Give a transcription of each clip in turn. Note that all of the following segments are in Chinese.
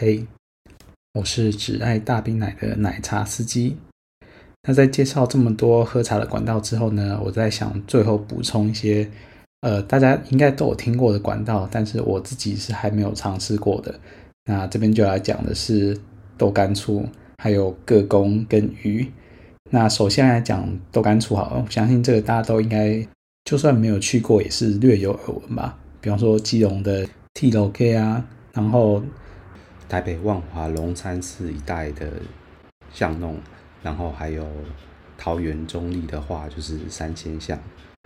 嘿，我是只爱大冰奶的奶茶司机。那在介绍这么多喝茶的管道之后呢，我在想最后补充一些，呃，大家应该都有听过的管道，但是我自己是还没有尝试过的。那这边就来讲的是豆干醋，还有个工跟鱼。那首先来讲豆干醋好了，我相信这个大家都应该就算没有去过，也是略有耳闻吧。比方说基隆的 T 楼 K 啊，然后。台北万华龙山寺一带的巷弄，然后还有桃园中坜的话，就是三仙巷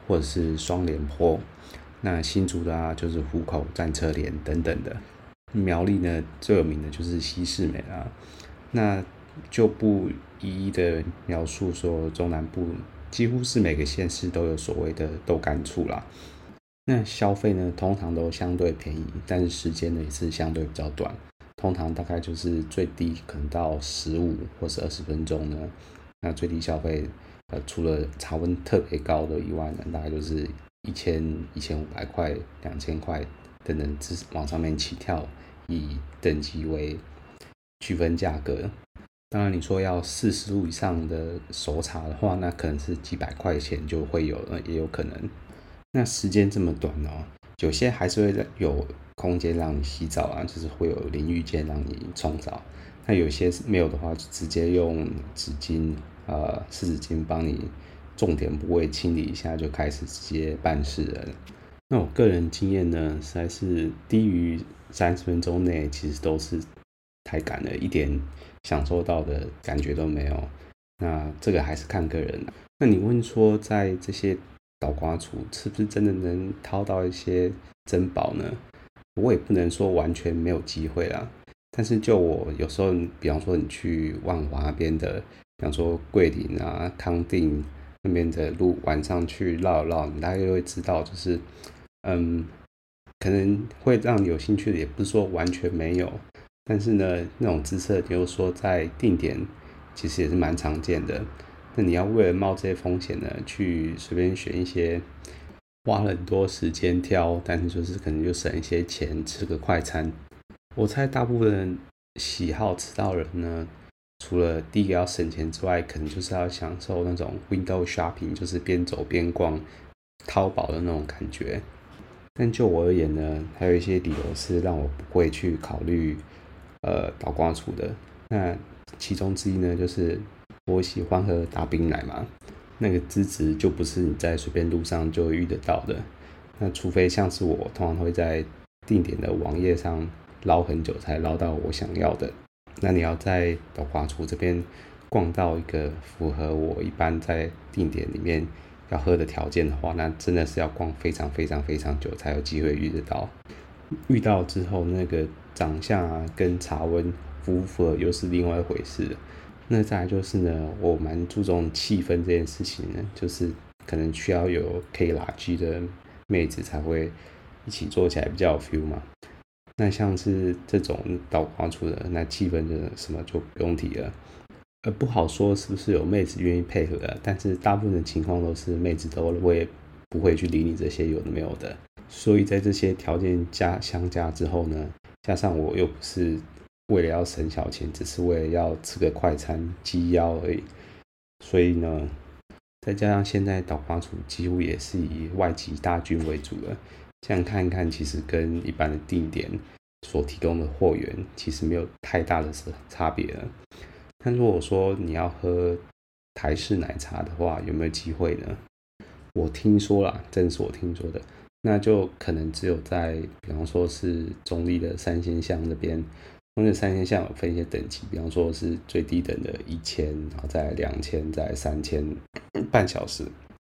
或者是双连坡。那新竹的啊，就是虎口战车连等等的。苗栗呢，最有名的就是西势美啊。那就不一一的描述说，中南部几乎是每个县市都有所谓的豆干醋啦。那消费呢，通常都相对便宜，但是时间呢也是相对比较短。通常大概就是最低可能到十五或是二十分钟呢，那最低消费呃除了茶温特别高的以外呢，大概就是一千一千五百块、两千块等等，之往上面起跳，以等级为区分价格。当然你说要四十度以上的熟茶的话，那可能是几百块钱就会有了，也有可能。那时间这么短哦，有些还是会有。空间让你洗澡啊，就是会有淋浴间让你冲澡。那有些没有的话，就直接用纸巾啊、呃，湿纸巾帮你重点部位清理一下，就开始直接办事了。那我个人经验呢，实在是低于三十分钟内，其实都是太赶了，一点享受到的感觉都没有。那这个还是看个人。那你问说，在这些倒挂处是不是真的能掏到一些珍宝呢？我也不能说完全没有机会啦，但是就我有时候，比方说你去万华那边的，比方说桂林啊、康定那边的路，晚上去绕一绕，你大概就会知道，就是嗯，可能会让你有兴趣的，也不是说完全没有，但是呢，那种姿色，比如说在定点，其实也是蛮常见的。那你要为了冒这些风险呢，去随便选一些。花了很多时间挑，但是就是可能就省一些钱，吃个快餐。我猜大部分喜好吃到人呢，除了第一个要省钱之外，可能就是要享受那种 window shopping，就是边走边逛淘宝的那种感觉。但就我而言呢，还有一些理由是让我不会去考虑呃倒挂厝的。那其中之一呢，就是我喜欢喝大冰奶嘛。那个资质就不是你在随便路上就会遇得到的，那除非像是我，通常会在定点的网页上捞很久才捞到我想要的。那你要在倒挂厝这边逛到一个符合我一般在定点里面要喝的条件的话，那真的是要逛非常非常非常久才有机会遇得到。遇到之后，那个长相啊跟茶温符不符合又是另外一回事。那再来就是呢，我蛮注重气氛这件事情呢，就是可能需要有可以拉近的妹子才会一起做起来比较有 feel 嘛。那像是这种倒挂出的，那气氛的什么就不用提了。呃，不好说是不是有妹子愿意配合的，但是大部分的情况都是妹子都会不会去理你这些有的没有的。所以在这些条件加相加之后呢，加上我又不是。为了要省小钱，只是为了要吃个快餐鸡腰而已。所以呢，再加上现在倒挂厝几乎也是以外籍大军为主了。这样看一看，其实跟一般的定点所提供的货源其实没有太大的差别了。但如果说你要喝台式奶茶的话，有没有机会呢？我听说啦，正是我听说的，那就可能只有在，比方说是中立的三仙巷那边。那三仙巷有分一些等级，比方说是最低等的一千，然后再两千，再三千半小时。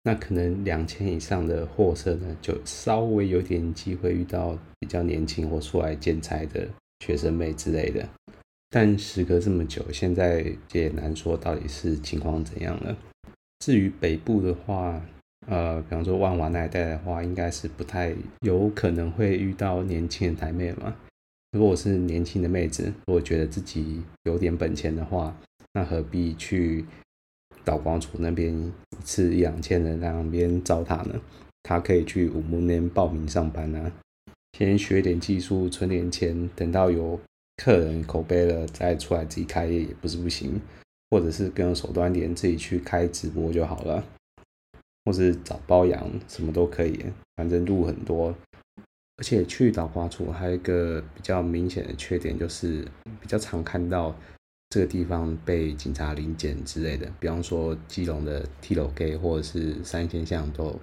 那可能两千以上的货色呢，就稍微有点机会遇到比较年轻或出来兼差的学生妹之类的。但时隔这么久，现在也难说到底是情况怎样了。至于北部的话，呃，比方说万华那一带的话，应该是不太有可能会遇到年轻的台妹嘛。如果我是年轻的妹子，如果觉得自己有点本钱的话，那何必去岛光族那边一次一两千人在那边糟蹋呢？他可以去五木那边报名上班啊，先学点技术，存点钱，等到有客人口碑了，再出来自己开业也不是不行，或者是更有手段点，自己去开直播就好了，或是找包养，什么都可以，反正路很多。而且去岛瓜厝还有一个比较明显的缺点，就是比较常看到这个地方被警察临检之类的，比方说基隆的 T 楼街或者是三线巷都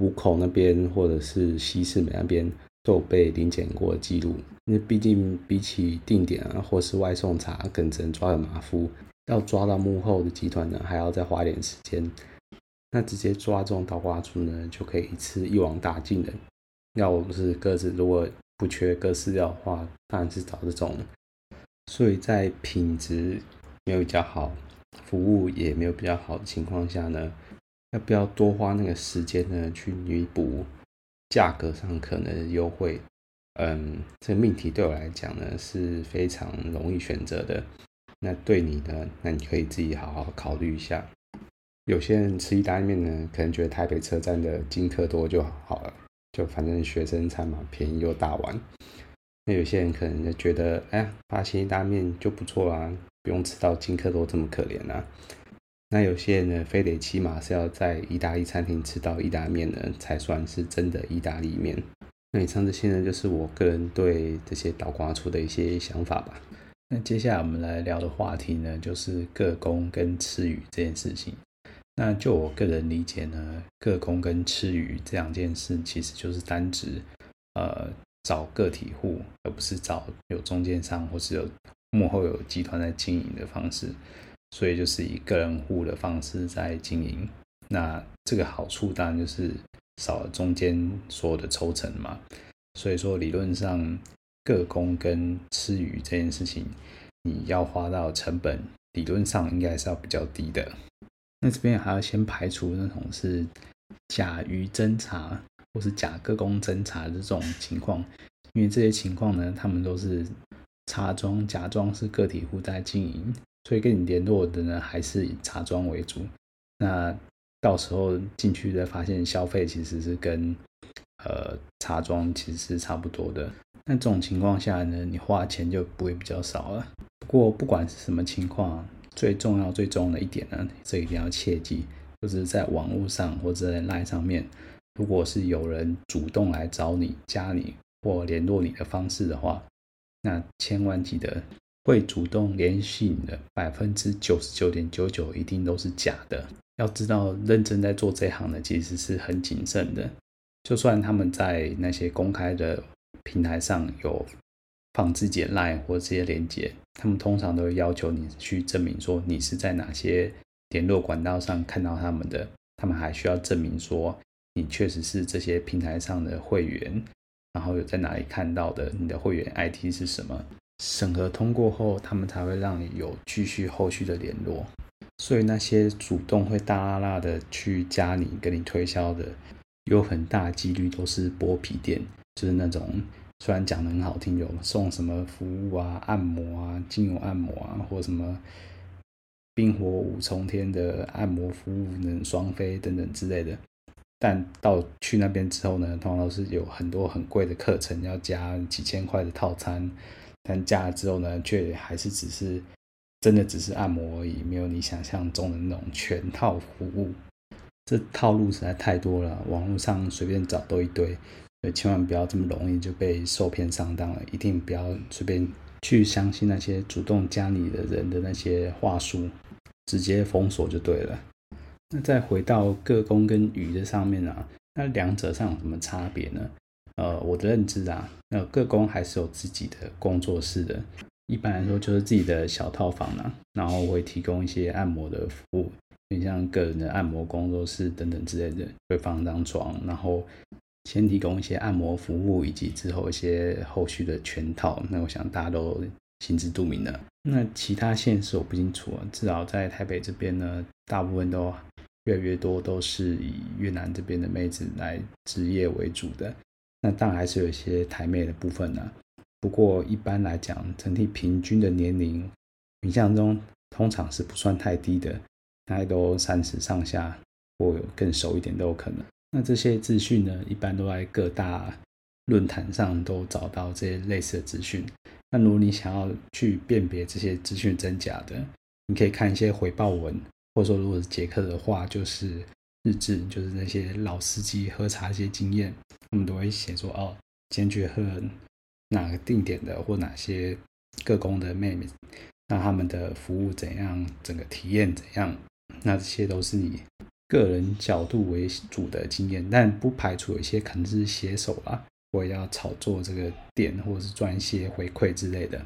五口那边或者是西势美那边。都有被临检过记录，那毕竟比起定点啊，或是外送茶，更只能抓个马夫，要抓到幕后的集团呢，还要再花点时间。那直接抓这种倒挂猪呢，就可以一次一网打尽的。要我们是各自，如果不缺各饲料的话，当然是找这种。所以在品质没有比较好，服务也没有比较好的情况下呢，要不要多花那个时间呢，去弥补？价格上可能优惠，嗯，这个命题对我来讲呢是非常容易选择的。那对你呢，那你可以自己好好考虑一下。有些人吃意大利面呢，可能觉得台北车站的金客多就好了，就反正学生餐嘛，便宜又大碗。那有些人可能就觉得，哎呀，八仙意大利面就不错啦，不用吃到金克多这么可怜啊。那有些人呢，非得起码是要在意大利餐厅吃到意大利面呢，才算是真的意大利面。那以上这些呢，就是我个人对这些岛瓜厝的一些想法吧。那接下来我们来聊的话题呢，就是个工跟吃鱼这件事情。那就我个人理解呢，个工跟吃鱼这两件事，其实就是单指呃找个体户，而不是找有中间商或是有幕后有集团在经营的方式。所以就是以个人户的方式在经营，那这个好处当然就是少了中间所有的抽成嘛。所以说理论上个工跟吃鱼这件事情，你要花到成本，理论上应该是要比较低的。那这边还要先排除那种是假鱼侦查或是假个工侦查的这种情况，因为这些情况呢，他们都是茶庄假装是个体户在经营。所以跟你联络的呢，还是以茶庄为主。那到时候进去再发现消费其实是跟呃茶庄其实是差不多的。那这种情况下呢，你花钱就不会比较少了。不过不管是什么情况，最重要最重要的一点呢，这一定要切记，就是在网络上或者在 LINE 上面，如果是有人主动来找你、加你或联络你的方式的话，那千万记得。会主动联系你的百分之九十九点九九一定都是假的。要知道，认真在做这行的其实是很谨慎的。就算他们在那些公开的平台上有放自己的 line 或这些链接，他们通常都会要求你去证明说你是在哪些联络管道上看到他们的。他们还需要证明说你确实是这些平台上的会员，然后有在哪里看到的，你的会员 ID 是什么。审核通过后，他们才会让你有继续后续的联络。所以那些主动会大拉拉的去加你、跟你推销的，有很大几率都是剥皮店，就是那种虽然讲得很好听，有送什么服务啊、按摩啊、精油按摩啊，或什么冰火五重天的按摩服务能双飞等等之类的。但到去那边之后呢，通常都是有很多很贵的课程要加几千块的套餐。但加了之后呢，却还是只是真的只是按摩而已，没有你想象中的那种全套服务。这套路实在太多了，网络上随便找都一堆，所以千万不要这么容易就被受骗上当了。一定不要随便去相信那些主动加你的人的那些话术，直接封锁就对了。那再回到个工跟鱼的上面啊，那两者上有什么差别呢？呃，我的认知啊，那个工还是有自己的工作室的，一般来说就是自己的小套房啊，然后会提供一些按摩的服务，你像个人的按摩工作室等等之类的，会放张床，然后先提供一些按摩服务，以及之后一些后续的全套。那我想大家都心知肚明了。那其他县市我不清楚啊，至少在台北这边呢，大部分都越来越多都是以越南这边的妹子来职业为主的。那当然还是有一些台妹的部分呢、不过一般来讲，整体平均的年龄，印象中通常是不算太低的，大概都三十上下，或更熟一点都有可能。那这些资讯呢，一般都在各大论坛上都找到这些类似的资讯。那如果你想要去辨别这些资讯真假的，你可以看一些回报文，或者说如果是捷克的话，就是日志，就是那些老司机喝茶一些经验，他们都会写说哦，今天去喝哪个定点的或哪些各宫的妹妹，那他们的服务怎样，整个体验怎样，那这些都是你。个人角度为主的经验，但不排除有一些可能是写手啦，或要炒作这个店，或者是赚一些回馈之类的。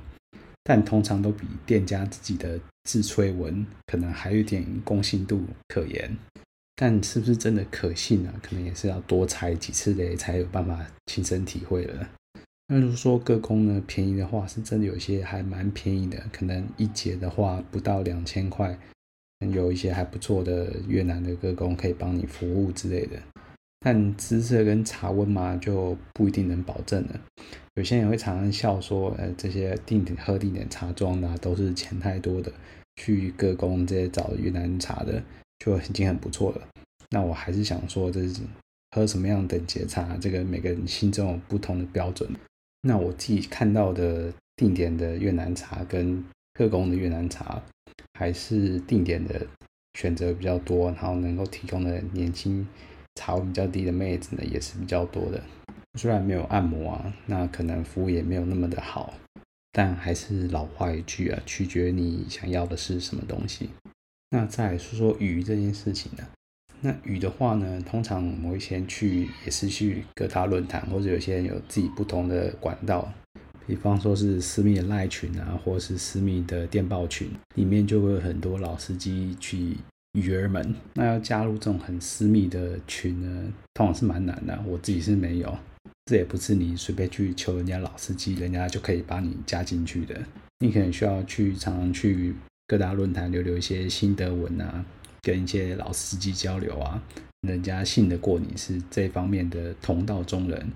但通常都比店家自己的自吹文可能还有点公信度可言。但是不是真的可信呢？可能也是要多踩几次雷才有办法亲身体会了。那如果说各宫呢便宜的话，是真的有些还蛮便宜的，可能一节的话不到两千块。有一些还不错的越南的歌工可以帮你服务之类的，但姿色跟茶温嘛就不一定能保证了。有些人会常常笑说，呃，这些定点喝定点茶庄的都是钱太多的，去歌工这些找越南茶的就已经很不错了。那我还是想说，这是喝什么样等级茶，这个每个人心中有不同的标准。那我自己看到的定点的越南茶跟特工的越南茶。还是定点的选择比较多，然后能够提供的年轻、茶比较低的妹子呢，也是比较多的。虽然没有按摩啊，那可能服务也没有那么的好，但还是老话一句啊，取决于你想要的是什么东西。那再来说说鱼这件事情呢？那鱼的话呢，通常我们会先去，也是去各大论坛，或者有些人有自己不同的管道。比方说是私密的赖群啊，或是私密的电报群，里面就会有很多老司机去鱼儿们。那要加入这种很私密的群呢，通常是蛮难的。我自己是没有，这也不是你随便去求人家老司机，人家就可以把你加进去的。你可能需要去常常去各大论坛留留一些心得文啊，跟一些老司机交流啊，人家信得过你是这方面的同道中人，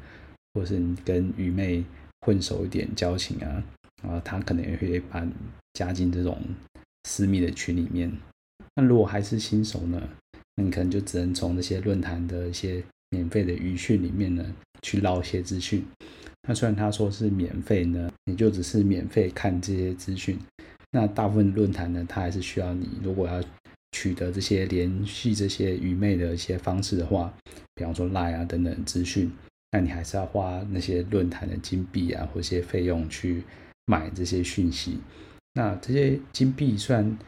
或是你跟鱼妹。混熟一点交情啊，然后他可能也会把你加进这种私密的群里面。那如果还是新手呢，那你可能就只能从这些论坛的一些免费的鱼讯里面呢去捞一些资讯。那虽然他说是免费呢，你就只是免费看这些资讯。那大部分论坛呢，它还是需要你，如果要取得这些联系这些愚昧的一些方式的话，比方说 Line 啊等等资讯。那你还是要花那些论坛的金币啊，或一些费用去买这些讯息。那这些金币虽然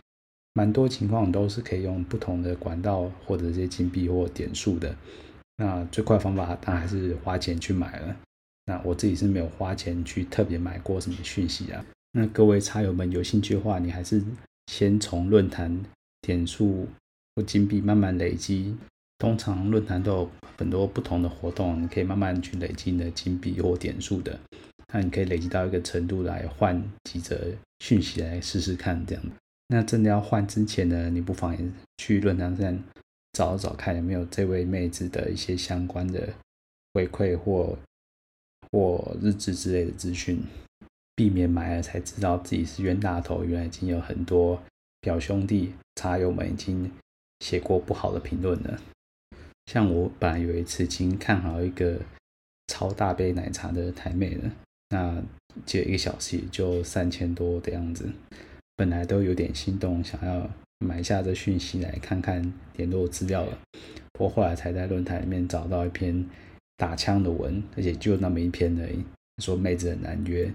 蛮多情况都是可以用不同的管道获得这些金币或点数的。那最快方法当然还是花钱去买了。那我自己是没有花钱去特别买过什么讯息啊。那各位茶友们有兴趣的话，你还是先从论坛点数或金币慢慢累积。通常论坛都有很多不同的活动，你可以慢慢去累积你的金币或点数的。那你可以累积到一个程度来换几则讯息来试试看，这样。那真的要换之前呢，你不妨也去论坛上找找看有没有这位妹子的一些相关的回馈或或日志之类的资讯，避免买了才知道自己是冤大头，原来已经有很多表兄弟茶友们已经写过不好的评论了。像我本来有一次已经看好一个超大杯奶茶的台妹了，那接一个小时也就三千多的样子，本来都有点心动，想要买下这讯息来看看联络资料了。我后来才在论坛里面找到一篇打枪的文，而且就那么一篇而已，说妹子很难约，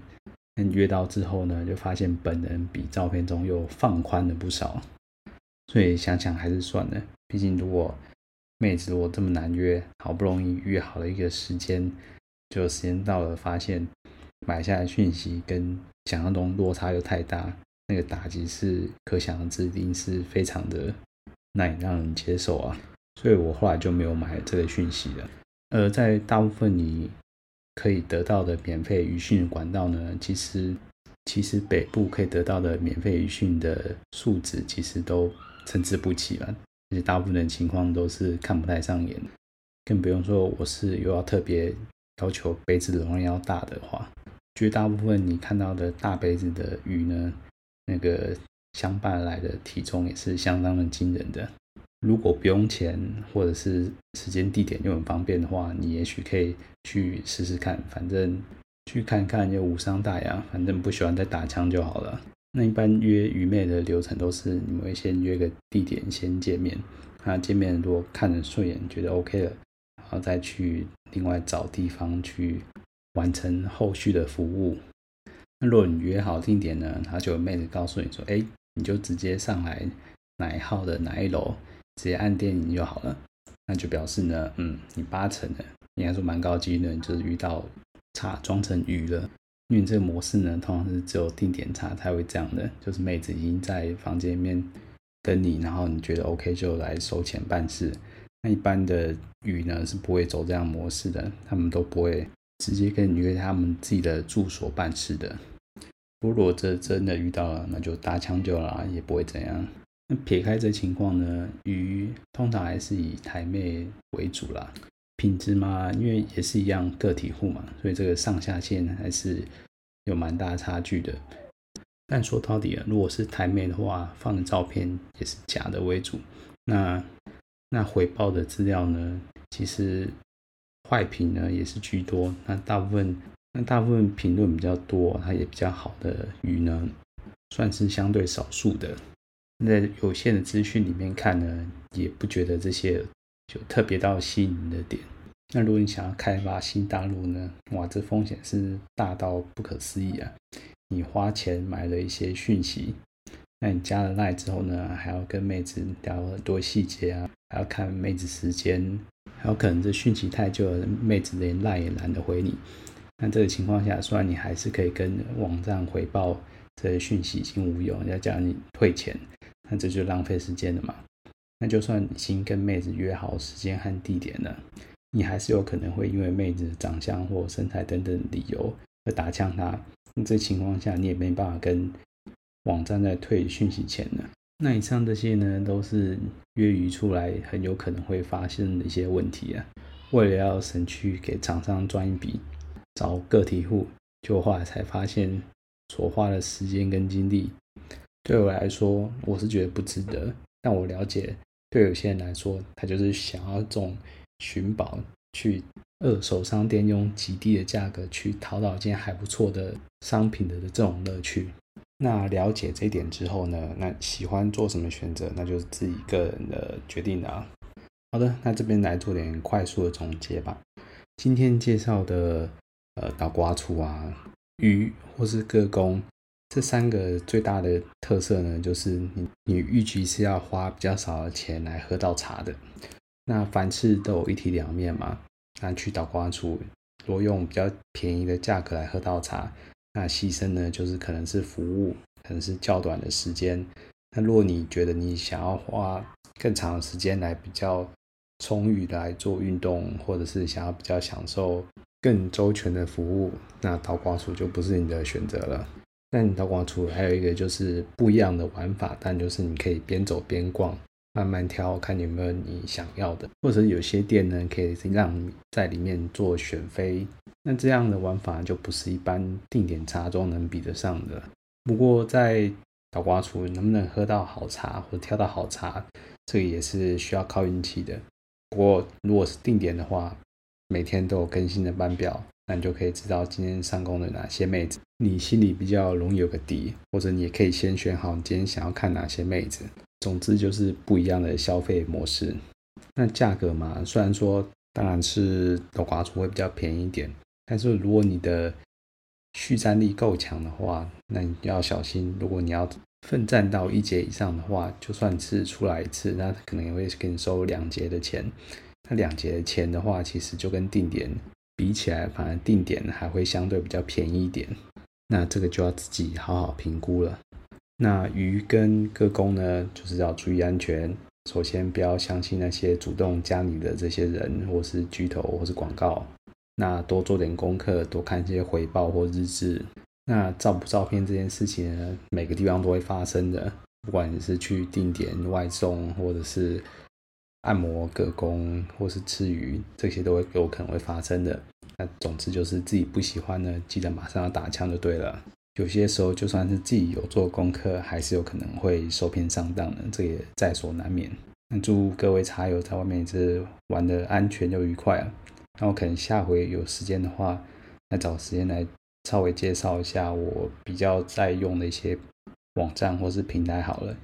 但约到之后呢，就发现本人比照片中又放宽了不少，所以想想还是算了，毕竟如果妹子，我这么难约，好不容易约好了一个时间，就时间到了，发现买下来讯息跟想象中落差又太大，那个打击是可想而知，一定是非常的难以让人接受啊。所以我后来就没有买这个讯息了。而在大部分你可以得到的免费渔讯管道呢，其实其实北部可以得到的免费渔讯的数值其实都参差不齐了，而且大部分情况都是看不太上眼，更不用说我是又要特别要求杯子容量要大的话，绝大部分你看到的大杯子的鱼呢，那个相伴来的体重也是相当的惊人的。如果不用钱，或者是时间地点又很方便的话，你也许可以去试试看。反正去看看又无伤大雅，反正不喜欢再打枪就好了。那一般约愚妹的流程都是，你们会先约个地点先见面，那见面如果看着顺眼，觉得 OK 了，然后再去另外找地方去完成后续的服务。那如果你约好地点呢，他就有妹子告诉你说，哎，你就直接上来哪一号的哪一楼。直接按电影就好了，那就表示呢，嗯，你八成的，应该说蛮高机率，就是遇到差装成鱼了。因为这个模式呢，通常是只有定点查才会这样的，就是妹子已经在房间里面跟你，然后你觉得 OK 就来收钱办事。那一般的鱼呢是不会走这样模式的，他们都不会直接跟你约他们自己的住所办事的。如果这真的遇到了，那就打枪就了，也不会怎样。那撇开这情况呢，鱼通常还是以台妹为主啦。品质嘛，因为也是一样个体户嘛，所以这个上下限还是有蛮大差距的。但说到底啊，如果是台妹的话，放的照片也是假的为主。那那回报的资料呢，其实坏评呢也是居多。那大部分那大部分评论比较多，它也比较好的鱼呢，算是相对少数的。在有限的资讯里面看呢，也不觉得这些就特别到吸引你的点。那如果你想要开发新大陆呢，哇，这风险是大到不可思议啊！你花钱买了一些讯息，那你加了赖之后呢，还要跟妹子聊很多细节啊，还要看妹子时间，还有可能这讯息太久了，妹子连赖也懒得回你。那这个情况下，虽然你还是可以跟网站回报这些讯息已经无用，要叫你退钱。那这就浪费时间了嘛？那就算已经跟妹子约好时间和地点了，你还是有可能会因为妹子的长相或身材等等理由而打枪她。那这情况下，你也没办法跟网站再退讯息钱了。那以上这些呢，都是约鱼出来很有可能会发生的一些问题啊。为了要省去给厂商赚一笔，找个体户，就后来才发现所花的时间跟精力。对我来说，我是觉得不值得。但我了解，对有些人来说，他就是想要这种寻宝，去二手商店用极低的价格去淘到一件还不错的商品的这种乐趣。那了解这一点之后呢，那喜欢做什么选择，那就是自己个人的决定了啊。好的，那这边来做点快速的总结吧。今天介绍的呃倒瓜厝啊，鱼或是个工。这三个最大的特色呢，就是你你预期是要花比较少的钱来喝到茶的。那凡事都有一体两面嘛。那去倒瓜处若用比较便宜的价格来喝到茶，那牺牲呢就是可能是服务，可能是较短的时间。那如果你觉得你想要花更长的时间来比较充裕的来做运动，或者是想要比较享受更周全的服务，那倒瓜处就不是你的选择了。但你倒瓜厝还有一个就是不一样的玩法，但就是你可以边走边逛，慢慢挑，看有没有你想要的，或者有些店呢可以让你在里面做选妃。那这样的玩法就不是一般定点茶庄能比得上的。不过在倒瓜厝能不能喝到好茶或者挑到好茶，这个也是需要靠运气的。不过如果是定点的话，每天都有更新的班表。那你就可以知道今天上工的哪些妹子，你心里比较容易有个底，或者你也可以先选好你今天想要看哪些妹子。总之就是不一样的消费模式。那价格嘛，虽然说当然是倒瓜厝会比较便宜一点，但是如果你的续战力够强的话，那你要小心。如果你要奋战到一节以上的话，就算是出来一次，那可能也会给你收两节的钱。那两节的钱的话，其实就跟定点。比起来，反而定点还会相对比较便宜一点，那这个就要自己好好评估了。那鱼跟个工呢，就是要注意安全，首先不要相信那些主动加你的这些人，或是巨头，或是广告。那多做点功课，多看一些回报或日志。那照不照片这件事情呢，每个地方都会发生的。不管你是去定点外送，或者是按摩、割工，或是吃鱼，这些都会有可能会发生的。那总之就是自己不喜欢呢，记得马上要打枪就对了。有些时候就算是自己有做功课，还是有可能会受骗上当的，这也在所难免。那祝各位茶友在外面是玩得安全又愉快啊！那我可能下回有时间的话，再找时间来稍微介绍一下我比较在用的一些网站或是平台好了。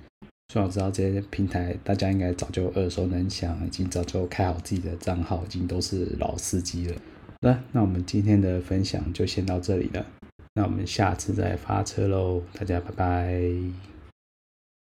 虽然我知道这些平台大家应该早就耳熟能详，已经早就开好自己的账号，已经都是老司机了。好的，那我们今天的分享就先到这里了。那我们下次再发车喽，大家拜拜。